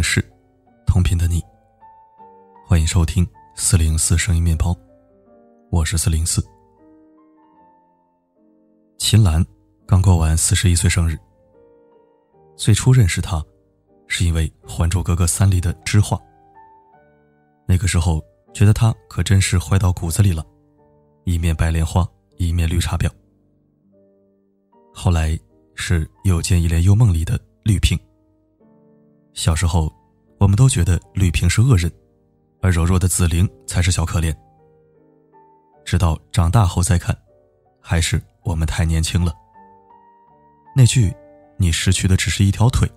城市，同频的你。欢迎收听四零四声音面包，我是四零四。秦岚刚过完四十一岁生日。最初认识她，是因为《还珠格格三》里的知画。那个时候觉得她可真是坏到骨子里了，一面白莲花，一面绿茶婊。后来是《又见一帘幽梦》里的绿萍。小时候，我们都觉得绿萍是恶人，而柔弱的紫菱才是小可怜。直到长大后再看，还是我们太年轻了。那句“你失去的只是一条腿，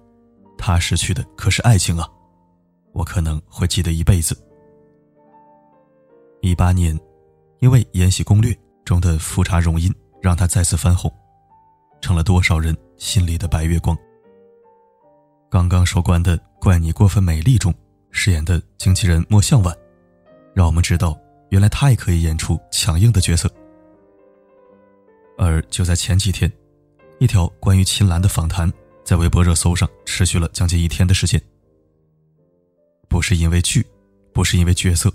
他失去的可是爱情啊”，我可能会记得一辈子。一八年，因为《延禧攻略》中的富察容音，让他再次翻红，成了多少人心里的白月光。刚刚收官的《怪你过分美丽》中饰演的经纪人莫向晚，让我们知道原来他也可以演出强硬的角色。而就在前几天，一条关于秦岚的访谈在微博热搜上持续了将近一天的时间。不是因为剧，不是因为角色，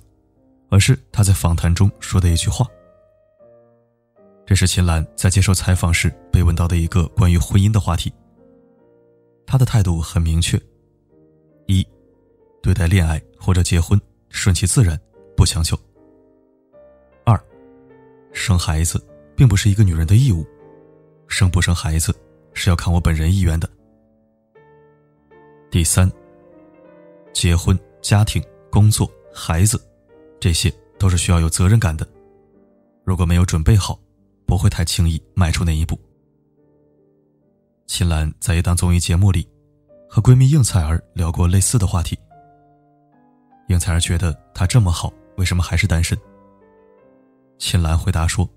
而是他在访谈中说的一句话。这是秦岚在接受采访时被问到的一个关于婚姻的话题。他的态度很明确：一，对待恋爱或者结婚顺其自然，不强求；二，生孩子并不是一个女人的义务，生不生孩子是要看我本人意愿的；第三，结婚、家庭、工作、孩子，这些都是需要有责任感的，如果没有准备好，不会太轻易迈出那一步。秦岚在一档综艺节目里，和闺蜜应采儿聊过类似的话题。应采儿觉得他这么好，为什么还是单身？秦岚回答说：“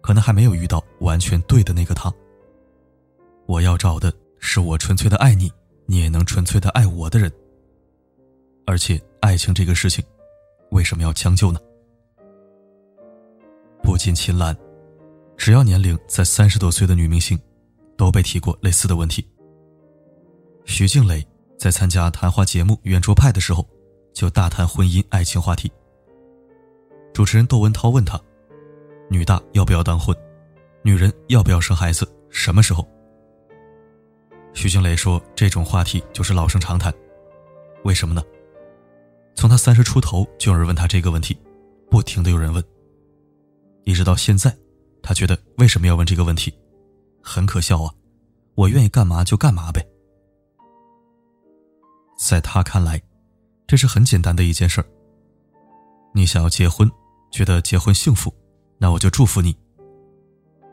可能还没有遇到完全对的那个他。我要找的是我纯粹的爱你，你也能纯粹的爱我的人。而且爱情这个事情，为什么要将就呢？”不仅秦岚，只要年龄在三十多岁的女明星。都被提过类似的问题。徐静蕾在参加谈话节目《圆桌派》的时候，就大谈婚姻爱情话题。主持人窦文涛问他：“女大要不要当婚？女人要不要生孩子？什么时候？”徐静蕾说：“这种话题就是老生常谈。为什么呢？从她三十出头就有人问她这个问题，不停的有人问，一直到现在，她觉得为什么要问这个问题？”很可笑啊！我愿意干嘛就干嘛呗。在他看来，这是很简单的一件事儿。你想要结婚，觉得结婚幸福，那我就祝福你。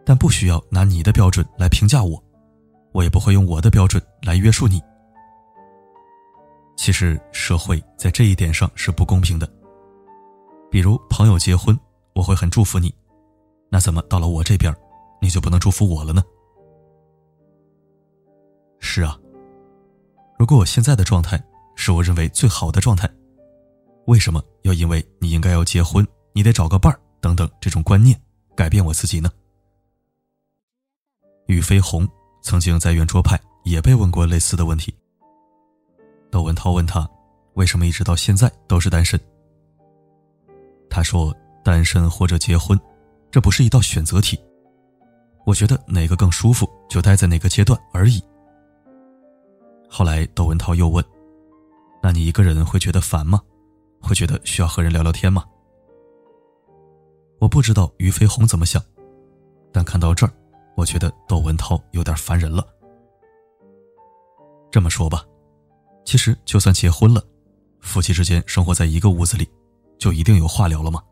但不需要拿你的标准来评价我，我也不会用我的标准来约束你。其实社会在这一点上是不公平的。比如朋友结婚，我会很祝福你，那怎么到了我这边，你就不能祝福我了呢？是啊，如果我现在的状态是我认为最好的状态，为什么要因为你应该要结婚，你得找个伴儿等等这种观念改变我自己呢？俞飞鸿曾经在圆桌派也被问过类似的问题。窦文涛问他为什么一直到现在都是单身，他说：“单身或者结婚，这不是一道选择题，我觉得哪个更舒服就待在哪个阶段而已。”后来，窦文涛又问：“那你一个人会觉得烦吗？会觉得需要和人聊聊天吗？”我不知道俞飞鸿怎么想，但看到这儿，我觉得窦文涛有点烦人了。这么说吧，其实就算结婚了，夫妻之间生活在一个屋子里，就一定有话聊了吗？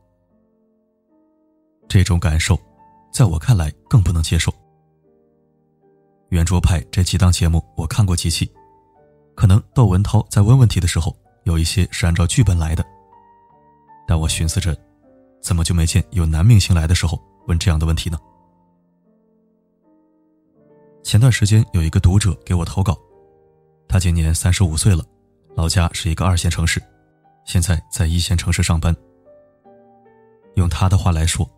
这种感受，在我看来更不能接受。圆桌派这几档节目，我看过几期。可能窦文涛在问问题的时候，有一些是按照剧本来的。但我寻思着，怎么就没见有男明星来的时候问这样的问题呢？前段时间有一个读者给我投稿，他今年三十五岁了，老家是一个二线城市，现在在一线城市上班。用他的话来说，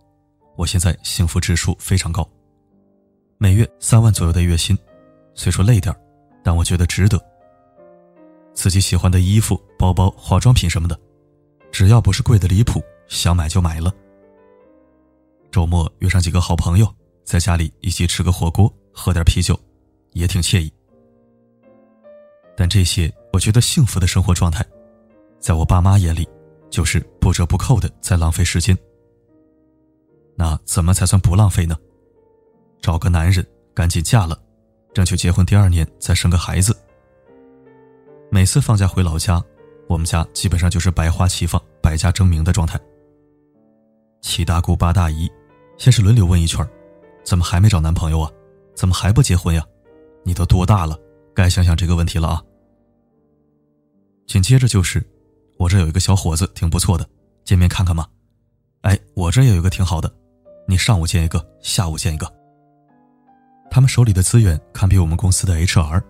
我现在幸福指数非常高，每月三万左右的月薪，虽说累点但我觉得值得。自己喜欢的衣服、包包、化妆品什么的，只要不是贵的离谱，想买就买了。周末约上几个好朋友，在家里一起吃个火锅，喝点啤酒，也挺惬意。但这些我觉得幸福的生活状态，在我爸妈眼里，就是不折不扣的在浪费时间。那怎么才算不浪费呢？找个男人，赶紧嫁了，争取结婚第二年再生个孩子。每次放假回老家，我们家基本上就是百花齐放、百家争鸣的状态。七大姑八大姨。先是轮流问一圈怎么还没找男朋友啊？怎么还不结婚呀？你都多大了？该想想这个问题了啊！紧接着就是，我这有一个小伙子挺不错的，见面看看嘛。哎，我这也有一个挺好的，你上午见一个，下午见一个。他们手里的资源堪比我们公司的 HR。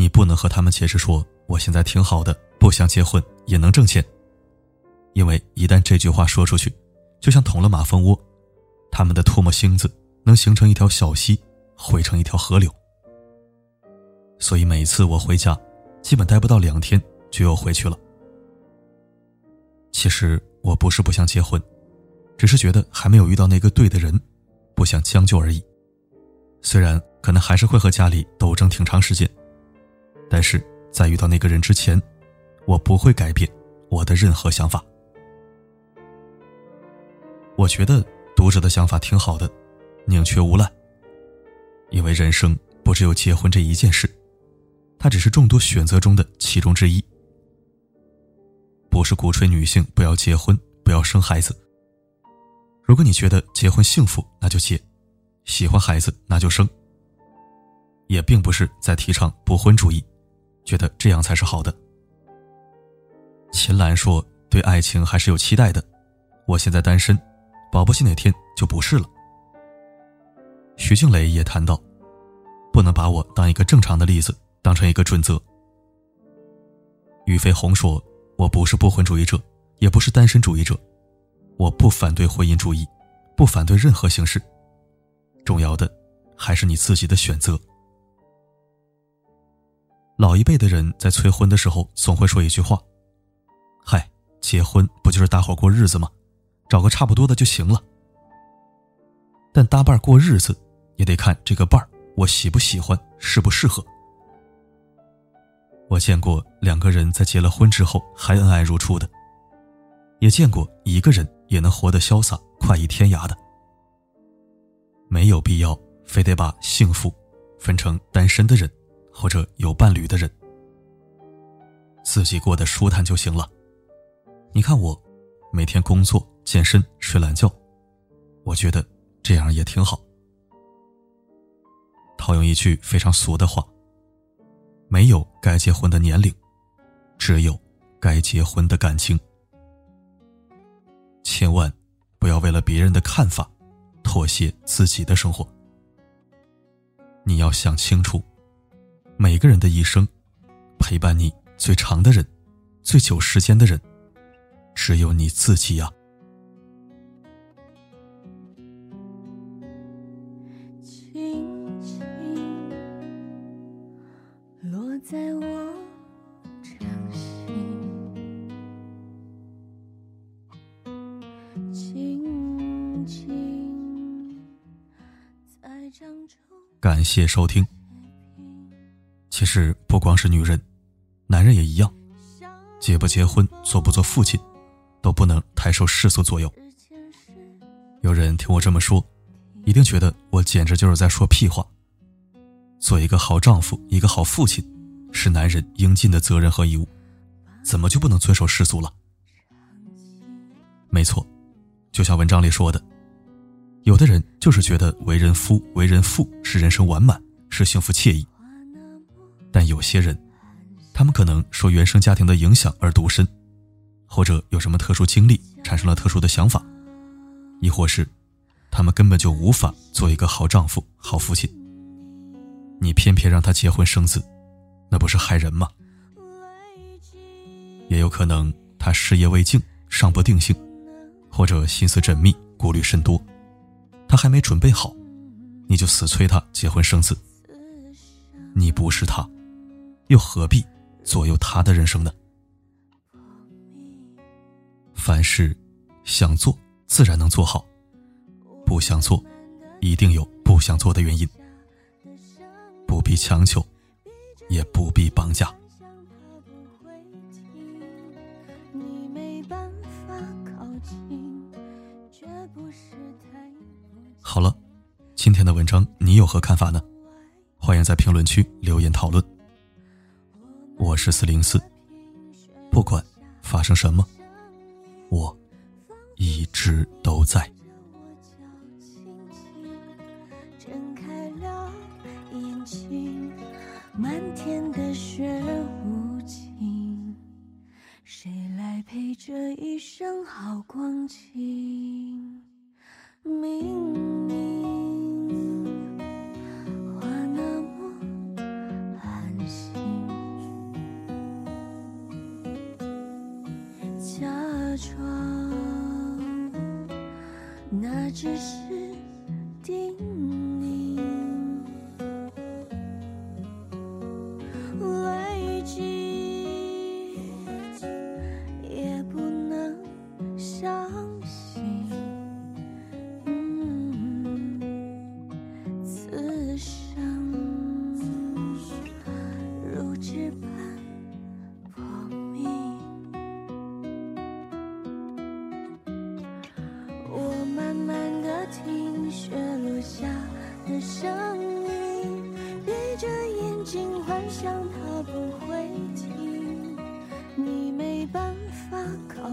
你不能和他们解释说我现在挺好的，不想结婚也能挣钱，因为一旦这句话说出去，就像捅了马蜂窝。他们的唾沫星子能形成一条小溪，汇成一条河流。所以每次我回家，基本待不到两天就又回去了。其实我不是不想结婚，只是觉得还没有遇到那个对的人，不想将就而已。虽然可能还是会和家里斗争挺长时间，但是在遇到那个人之前，我不会改变我的任何想法。我觉得。读者的想法挺好的，宁缺毋滥。因为人生不只有结婚这一件事，它只是众多选择中的其中之一。不是鼓吹女性不要结婚、不要生孩子。如果你觉得结婚幸福，那就结；喜欢孩子，那就生。也并不是在提倡不婚主义，觉得这样才是好的。秦岚说：“对爱情还是有期待的，我现在单身。”保不齐哪天就不是了。徐静蕾也谈到，不能把我当一个正常的例子，当成一个准则。俞飞鸿说：“我不是不婚主义者，也不是单身主义者，我不反对婚姻主义，不反对任何形式。重要的还是你自己的选择。”老一辈的人在催婚的时候，总会说一句话：“嗨，结婚不就是大伙过日子吗？”找个差不多的就行了，但搭伴过日子也得看这个伴儿我喜不喜欢，适不适合。我见过两个人在结了婚之后还恩爱如初的，也见过一个人也能活得潇洒快意天涯的。没有必要非得把幸福分成单身的人或者有伴侣的人，自己过得舒坦就行了。你看我，每天工作。健身、睡懒觉，我觉得这样也挺好。套用一句非常俗的话：“没有该结婚的年龄，只有该结婚的感情。”千万不要为了别人的看法，妥协自己的生活。你要想清楚，每个人的一生，陪伴你最长的人、最久时间的人，只有你自己呀。感谢收听。其实不光是女人，男人也一样，结不结婚、做不做父亲，都不能太受世俗左右。有人听我这么说，一定觉得我简直就是在说屁话。做一个好丈夫、一个好父亲，是男人应尽的责任和义务，怎么就不能遵守世俗了？没错，就像文章里说的。有的人就是觉得为人夫、为人父是人生完满，是幸福惬意。但有些人，他们可能受原生家庭的影响而独身，或者有什么特殊经历产生了特殊的想法，亦或是他们根本就无法做一个好丈夫、好父亲。你偏偏让他结婚生子，那不是害人吗？也有可能他事业未竟，尚不定性，或者心思缜密，顾虑甚多。他还没准备好，你就死催他结婚生子。你不是他，又何必左右他的人生呢？凡事想做，自然能做好；不想做，一定有不想做的原因。不必强求，也不必绑架。好了，今天的文章你有何看法呢？欢迎在评论区留言讨论。我是四零四，不管发生什么，我一直都在。满天的雪无情，谁来陪这一生好光景？明明只是叮